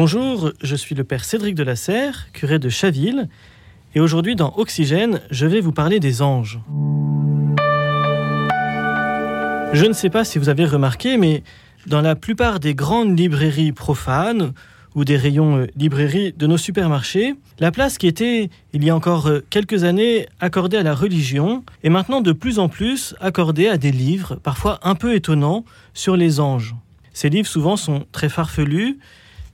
Bonjour, je suis le père Cédric de la Serre, curé de Chaville, et aujourd'hui dans Oxygène, je vais vous parler des anges. Je ne sais pas si vous avez remarqué, mais dans la plupart des grandes librairies profanes ou des rayons euh, librairies de nos supermarchés, la place qui était, il y a encore euh, quelques années, accordée à la religion est maintenant de plus en plus accordée à des livres, parfois un peu étonnants, sur les anges. Ces livres souvent sont très farfelus,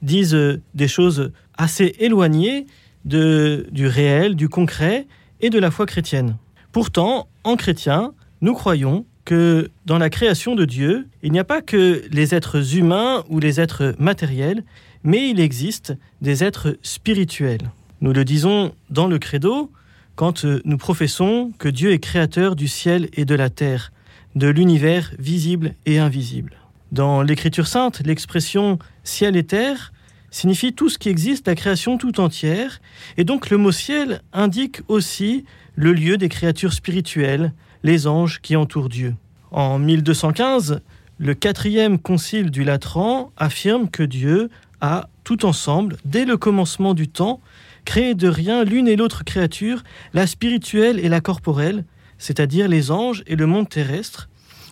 disent euh, des choses assez éloignées du réel, du concret et de la foi chrétienne. Pourtant, en chrétien, nous croyons que dans la création de Dieu, il n'y a pas que les êtres humains ou les êtres matériels, mais il existe des êtres spirituels. Nous le disons dans le credo quand nous professons que Dieu est créateur du ciel et de la terre, de l'univers visible et invisible. Dans l'Écriture sainte, l'expression ciel et terre signifie tout ce qui existe, la création tout entière, et donc le mot ciel indique aussi le lieu des créatures spirituelles, les anges qui entourent Dieu. En 1215, le quatrième concile du Latran affirme que Dieu a, tout ensemble, dès le commencement du temps, créé de rien l'une et l'autre créature, la spirituelle et la corporelle, c'est-à-dire les anges et le monde terrestre,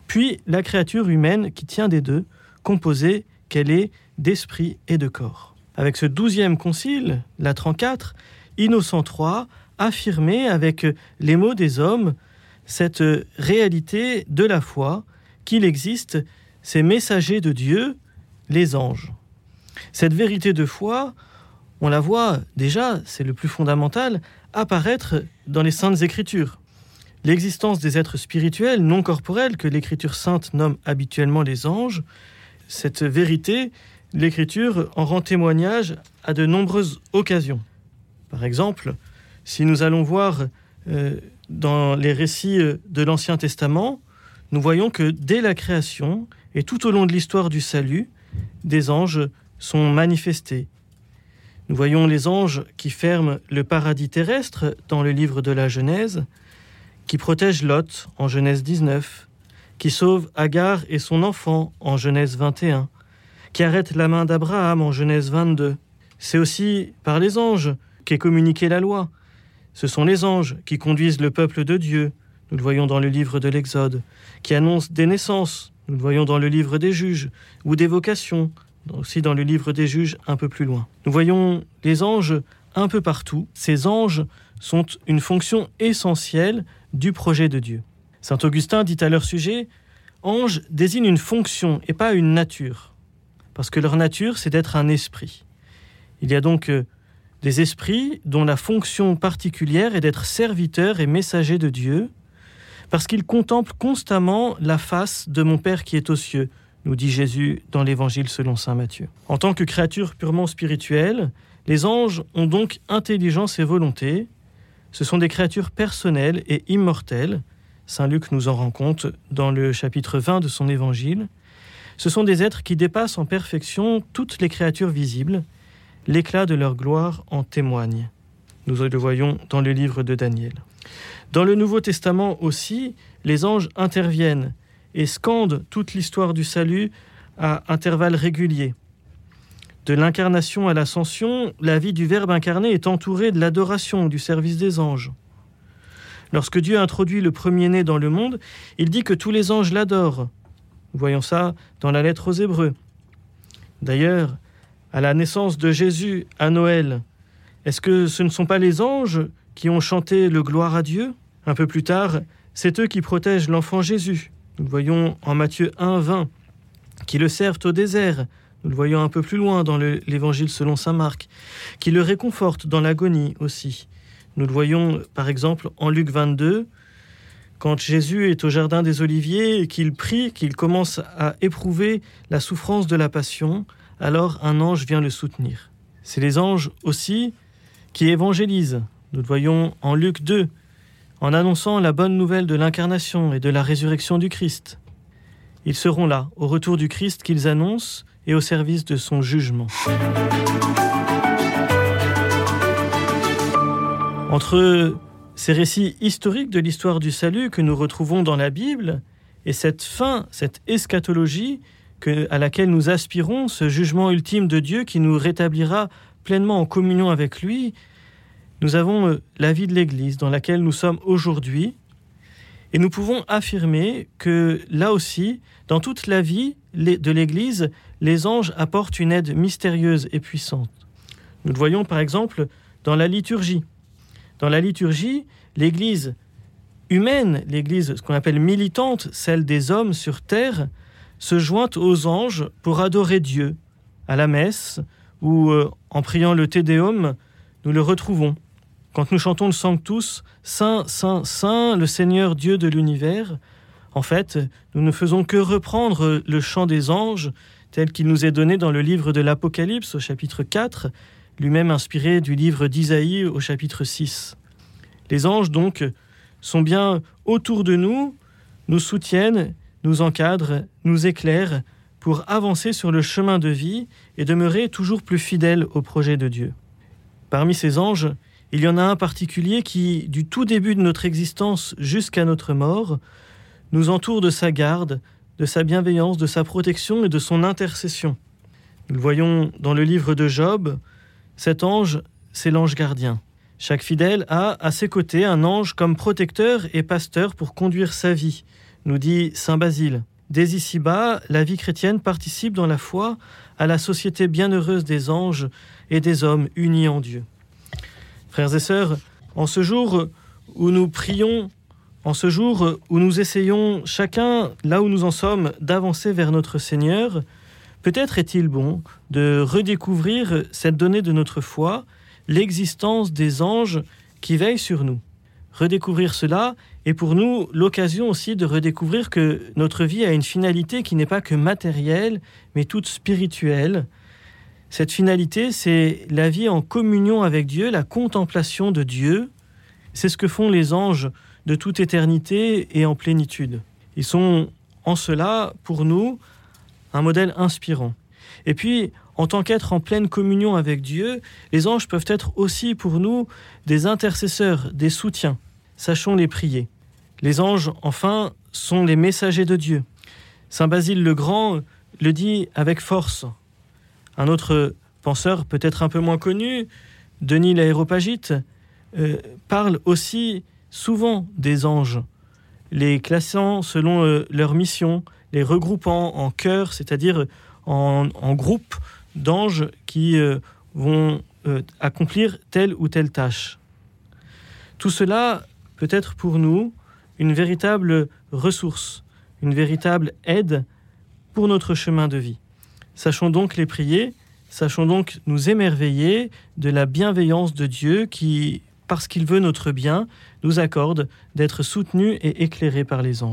puis la créature humaine qui tient des deux, composée qu'elle est d'esprit et de corps. Avec ce douzième concile, Latran IV, Innocent III affirmait avec les mots des hommes cette réalité de la foi qu'il existe ces messagers de Dieu, les anges. Cette vérité de foi, on la voit déjà, c'est le plus fondamental, apparaître dans les saintes écritures. L'existence des êtres spirituels non corporels que l'écriture sainte nomme habituellement les anges, cette vérité, l'écriture en rend témoignage à de nombreuses occasions. Par exemple, si nous allons voir euh, dans les récits euh, de l'Ancien Testament, nous voyons que dès la création et tout au long de l'histoire du salut, des anges sont manifestés. Nous voyons les anges qui ferment le paradis terrestre dans le livre de la Genèse, qui protègent Lot en Genèse 19, qui sauvent Agar et son enfant en Genèse 21, qui arrêtent la main d'Abraham en Genèse 22. C'est aussi par les anges qu'est communiquée la loi, ce sont les anges qui conduisent le peuple de Dieu, nous le voyons dans le livre de l'Exode, qui annoncent des naissances, nous le voyons dans le livre des juges, ou des vocations, aussi dans le livre des juges un peu plus loin. Nous voyons les anges un peu partout. Ces anges sont une fonction essentielle du projet de Dieu. Saint Augustin dit à leur sujet, Ange désigne une fonction et pas une nature, parce que leur nature, c'est d'être un esprit. Il y a donc euh, des esprits dont la fonction particulière est d'être serviteurs et messagers de Dieu, parce qu'ils contemplent constamment la face de mon Père qui est aux cieux, nous dit Jésus dans l'Évangile selon Saint Matthieu. En tant que créatures purement spirituelles, les anges ont donc intelligence et volonté. Ce sont des créatures personnelles et immortelles. Saint Luc nous en rend compte dans le chapitre 20 de son Évangile. Ce sont des êtres qui dépassent en perfection toutes les créatures visibles L'éclat de leur gloire en témoigne. Nous le voyons dans le livre de Daniel. Dans le Nouveau Testament aussi, les anges interviennent et scandent toute l'histoire du salut à intervalles réguliers. De l'incarnation à l'ascension, la vie du Verbe incarné est entourée de l'adoration, du service des anges. Lorsque Dieu introduit le premier-né dans le monde, il dit que tous les anges l'adorent. Voyons ça dans la lettre aux Hébreux. D'ailleurs, à la naissance de Jésus à Noël, est-ce que ce ne sont pas les anges qui ont chanté le gloire à Dieu? Un peu plus tard, c'est eux qui protègent l'enfant Jésus. Nous voyons en Matthieu 1, 20, qui le servent au désert. Nous le voyons un peu plus loin dans l'Évangile selon Saint Marc, qui le réconfortent dans l'agonie aussi. Nous le voyons par exemple en Luc 22, quand Jésus est au Jardin des Oliviers et qu'il prie, qu'il commence à éprouver la souffrance de la passion, alors un ange vient le soutenir. C'est les anges aussi qui évangélisent. Nous le voyons en Luc 2, en annonçant la bonne nouvelle de l'incarnation et de la résurrection du Christ. Ils seront là, au retour du Christ qu'ils annoncent et au service de son jugement. Entre ces récits historiques de l'histoire du salut que nous retrouvons dans la Bible et cette fin, cette eschatologie à laquelle nous aspirons, ce jugement ultime de Dieu qui nous rétablira pleinement en communion avec lui, nous avons euh, la vie de l'Église dans laquelle nous sommes aujourd'hui, et nous pouvons affirmer que là aussi, dans toute la vie de l'Église, les anges apportent une aide mystérieuse et puissante. Nous le voyons par exemple dans la liturgie. Dans la liturgie, l'Église humaine, l'Église, ce qu'on appelle militante, celle des hommes sur terre, se joint aux anges pour adorer Dieu. À la messe, ou euh, en priant le Te Deum, nous le retrouvons. Quand nous chantons le Sanctus, Saint, Saint, Saint, le Seigneur Dieu de l'univers, en fait, nous ne faisons que reprendre le chant des anges tel qu'il nous est donné dans le livre de l'Apocalypse au chapitre 4, lui-même inspiré du livre d'Isaïe au chapitre 6. Les anges, donc, sont bien autour de nous, nous soutiennent, nous encadrent, nous éclairent pour avancer sur le chemin de vie et demeurer toujours plus fidèles au projet de Dieu. Parmi ces anges, il y en a un particulier qui, du tout début de notre existence jusqu'à notre mort, nous entoure de sa garde, de sa bienveillance, de sa protection et de son intercession. Nous le voyons dans le livre de Job, cet ange, c'est l'ange gardien. Chaque fidèle a à ses côtés un ange comme protecteur et pasteur pour conduire sa vie, nous dit Saint Basile. Dès ici-bas, la vie chrétienne participe dans la foi à la société bienheureuse des anges et des hommes unis en Dieu. Frères et sœurs, en ce jour où nous prions, en ce jour où nous essayons chacun, là où nous en sommes, d'avancer vers notre Seigneur, peut-être est-il bon de redécouvrir cette donnée de notre foi, l'existence des anges qui veillent sur nous. Redécouvrir cela est pour nous l'occasion aussi de redécouvrir que notre vie a une finalité qui n'est pas que matérielle, mais toute spirituelle, cette finalité, c'est la vie en communion avec Dieu, la contemplation de Dieu. C'est ce que font les anges de toute éternité et en plénitude. Ils sont en cela, pour nous, un modèle inspirant. Et puis, en tant qu'être en pleine communion avec Dieu, les anges peuvent être aussi pour nous des intercesseurs, des soutiens. Sachons les prier. Les anges, enfin, sont les messagers de Dieu. Saint Basile le Grand le dit avec force. Un autre penseur, peut-être un peu moins connu, Denis l'Aéropagite, euh, parle aussi souvent des anges, les classant selon euh, leur mission, les regroupant en chœurs, c'est-à-dire en, groupes d'anges qui euh, vont accomplir telle ou telle tâche. Tout cela peut être pour nous une véritable ressource, une véritable aide pour notre chemin de vie. Sachons donc les prier, sachons donc nous émerveiller de la bienveillance de Dieu qui, parce qu'il veut notre bien, nous accorde d'être soutenus et éclairés par les anges.